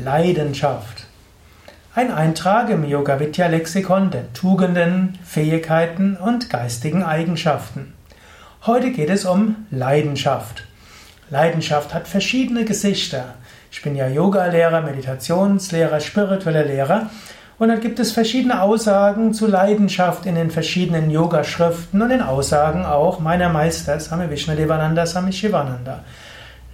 Leidenschaft. Ein Eintrag im Yoga Vidya Lexikon der Tugenden, Fähigkeiten und geistigen Eigenschaften. Heute geht es um Leidenschaft. Leidenschaft hat verschiedene Gesichter. Ich bin ja Yoga-Lehrer, Meditationslehrer, spiritueller Lehrer und dann gibt es verschiedene Aussagen zu Leidenschaft in den verschiedenen Yoga-Schriften und in Aussagen auch meiner Meister Swami Vishnadevananda, Swami Shivananda.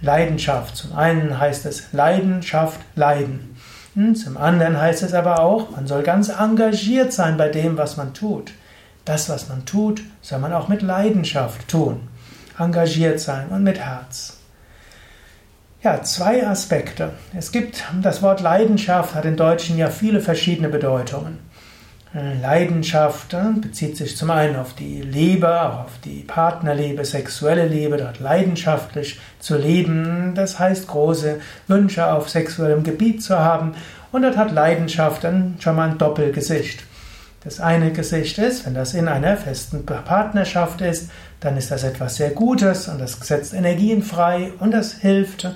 Leidenschaft. Zum einen heißt es Leidenschaft, Leiden. Hm, zum anderen heißt es aber auch, man soll ganz engagiert sein bei dem, was man tut. Das, was man tut, soll man auch mit Leidenschaft tun. Engagiert sein und mit Herz. Ja, zwei Aspekte. Es gibt, das Wort Leidenschaft hat in Deutschen ja viele verschiedene Bedeutungen. Leidenschaft bezieht sich zum einen auf die Liebe, auch auf die Partnerliebe, sexuelle Liebe, dort leidenschaftlich zu leben. Das heißt, große Wünsche auf sexuellem Gebiet zu haben. Und dort hat Leidenschaft dann schon mal ein Doppelgesicht. Das eine Gesicht ist, wenn das in einer festen Partnerschaft ist, dann ist das etwas sehr Gutes und das setzt Energien frei und das hilft,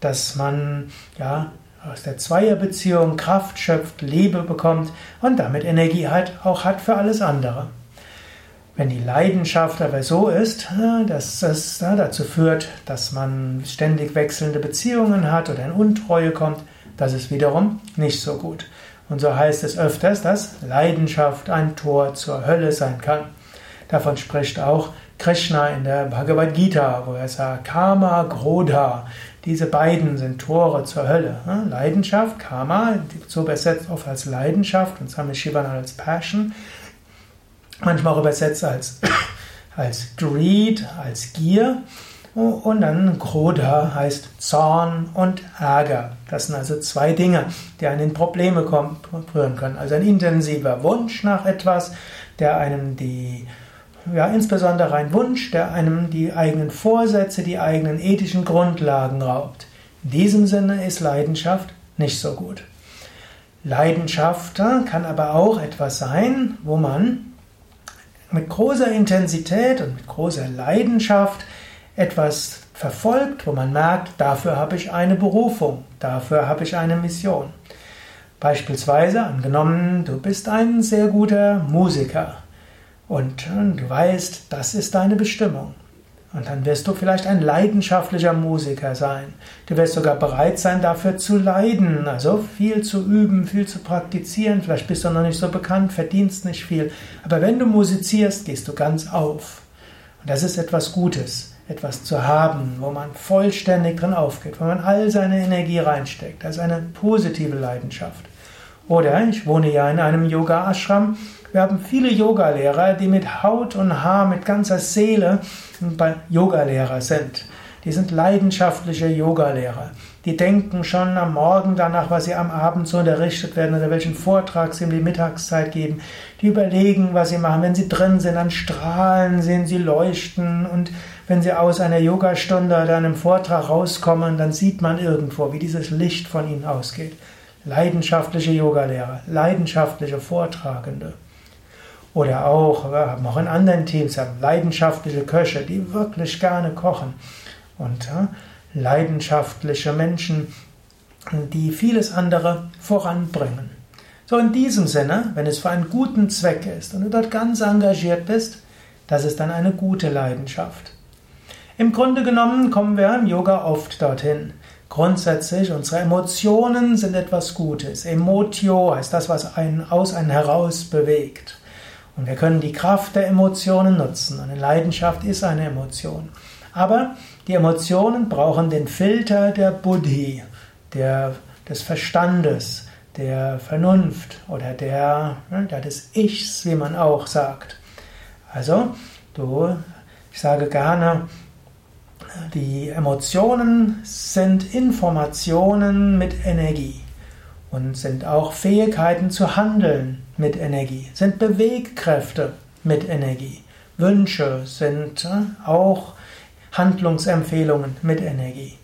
dass man ja aus der Zweierbeziehung Kraft schöpft, Liebe bekommt und damit Energie hat, auch hat für alles andere. Wenn die Leidenschaft aber so ist, dass es dazu führt, dass man ständig wechselnde Beziehungen hat oder in Untreue kommt, das ist wiederum nicht so gut. Und so heißt es öfters, dass Leidenschaft ein Tor zur Hölle sein kann. Davon spricht auch Krishna in der Bhagavad Gita, wo er sagt, Karma, Grodha, diese beiden sind Tore zur Hölle. Leidenschaft, Karma, so übersetzt oft als Leidenschaft und Swami Shivananda als Passion, manchmal auch übersetzt als, als Greed, als Gier. Und dann Krodha heißt Zorn und Ärger. Das sind also zwei Dinge, die einen in Probleme führen können. Also ein intensiver Wunsch nach etwas, der einem die ja, insbesondere ein Wunsch, der einem die eigenen Vorsätze, die eigenen ethischen Grundlagen raubt. In diesem Sinne ist Leidenschaft nicht so gut. Leidenschaft kann aber auch etwas sein, wo man mit großer Intensität und mit großer Leidenschaft etwas verfolgt, wo man merkt, dafür habe ich eine Berufung, dafür habe ich eine Mission. Beispielsweise angenommen, du bist ein sehr guter Musiker und du weißt, das ist deine Bestimmung. Und dann wirst du vielleicht ein leidenschaftlicher Musiker sein. Du wirst sogar bereit sein, dafür zu leiden, also viel zu üben, viel zu praktizieren. Vielleicht bist du noch nicht so bekannt, verdienst nicht viel. Aber wenn du musizierst, gehst du ganz auf. Und das ist etwas Gutes, etwas zu haben, wo man vollständig drin aufgeht, wo man all seine Energie reinsteckt. Das ist eine positive Leidenschaft. Oder ich wohne ja in einem Yoga-Ashram wir haben viele Yogalehrer, die mit Haut und Haar, mit ganzer Seele Yogalehrer sind. Die sind leidenschaftliche Yogalehrer. Die denken schon am Morgen danach, was sie am Abend so unterrichtet werden oder welchen Vortrag sie um die Mittagszeit geben. Die überlegen, was sie machen. Wenn sie drin sind, dann strahlen, sehen sie leuchten und wenn sie aus einer Yogastunde oder einem Vortrag rauskommen, dann sieht man irgendwo, wie dieses Licht von ihnen ausgeht. Leidenschaftliche Yogalehrer, leidenschaftliche Vortragende. Oder auch, wir haben auch in anderen Teams haben leidenschaftliche Köche, die wirklich gerne kochen. Und ja, leidenschaftliche Menschen, die vieles andere voranbringen. So in diesem Sinne, wenn es für einen guten Zweck ist und du dort ganz engagiert bist, das ist dann eine gute Leidenschaft. Im Grunde genommen kommen wir im Yoga oft dorthin. Grundsätzlich, unsere Emotionen sind etwas Gutes. Emotio heißt das, was einen aus einen heraus bewegt. Und wir können die Kraft der Emotionen nutzen. Eine Leidenschaft ist eine Emotion. Aber die Emotionen brauchen den Filter der Buddhi, der, des Verstandes, der Vernunft oder der, der des Ichs, wie man auch sagt. Also, du, ich sage gerne, die Emotionen sind Informationen mit Energie und sind auch Fähigkeiten zu handeln mit Energie, sind Bewegkräfte mit Energie. Wünsche sind äh, auch Handlungsempfehlungen mit Energie.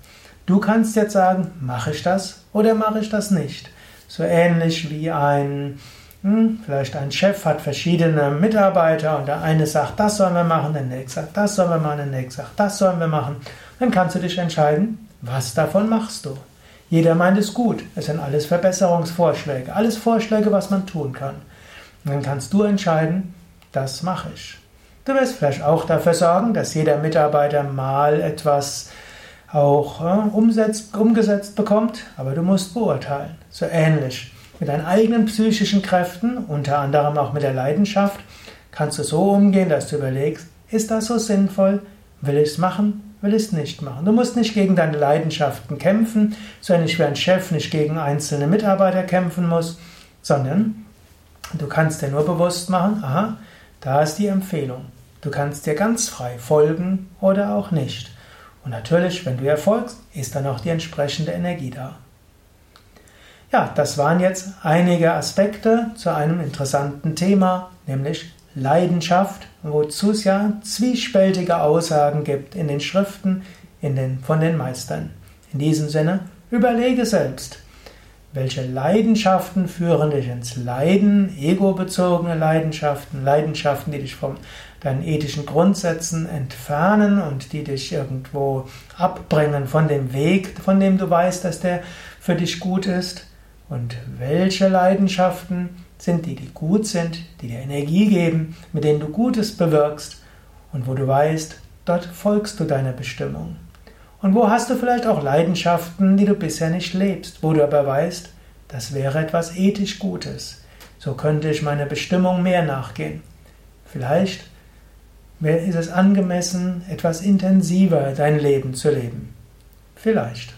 Du kannst jetzt sagen, mache ich das oder mache ich das nicht. So ähnlich wie ein, hm, vielleicht ein Chef hat verschiedene Mitarbeiter und der eine sagt, das sollen wir machen, der nächste sagt, das sollen wir machen, der nächste sagt, das sollen wir machen. Dann kannst du dich entscheiden, was davon machst du. Jeder meint es gut. Es sind alles Verbesserungsvorschläge, alles Vorschläge, was man tun kann. Und dann kannst du entscheiden, das mache ich. Du wirst vielleicht auch dafür sorgen, dass jeder Mitarbeiter mal etwas auch äh, umsetzt, umgesetzt bekommt, aber du musst beurteilen. So ähnlich. Mit deinen eigenen psychischen Kräften, unter anderem auch mit der Leidenschaft, kannst du so umgehen, dass du überlegst, ist das so sinnvoll? Will ich es machen? Will ich es nicht machen? Du musst nicht gegen deine Leidenschaften kämpfen, so ähnlich wie ein Chef nicht gegen einzelne Mitarbeiter kämpfen muss, sondern du kannst dir nur bewusst machen, aha, da ist die Empfehlung. Du kannst dir ganz frei folgen oder auch nicht. Und natürlich, wenn du erfolgst, ist dann auch die entsprechende Energie da. Ja, das waren jetzt einige Aspekte zu einem interessanten Thema, nämlich Leidenschaft, wozu es ja zwiespältige Aussagen gibt in den Schriften in den, von den Meistern. In diesem Sinne, überlege selbst, welche Leidenschaften führen dich ins Leiden, egobezogene Leidenschaften, Leidenschaften, die dich von deinen ethischen Grundsätzen entfernen und die dich irgendwo abbringen von dem Weg, von dem du weißt, dass der für dich gut ist. Und welche Leidenschaften sind die, die gut sind, die dir Energie geben, mit denen du Gutes bewirkst und wo du weißt, dort folgst du deiner Bestimmung. Und wo hast du vielleicht auch Leidenschaften, die du bisher nicht lebst, wo du aber weißt, das wäre etwas ethisch Gutes. So könnte ich meiner Bestimmung mehr nachgehen. Vielleicht ist es angemessen, etwas intensiver dein Leben zu leben. Vielleicht.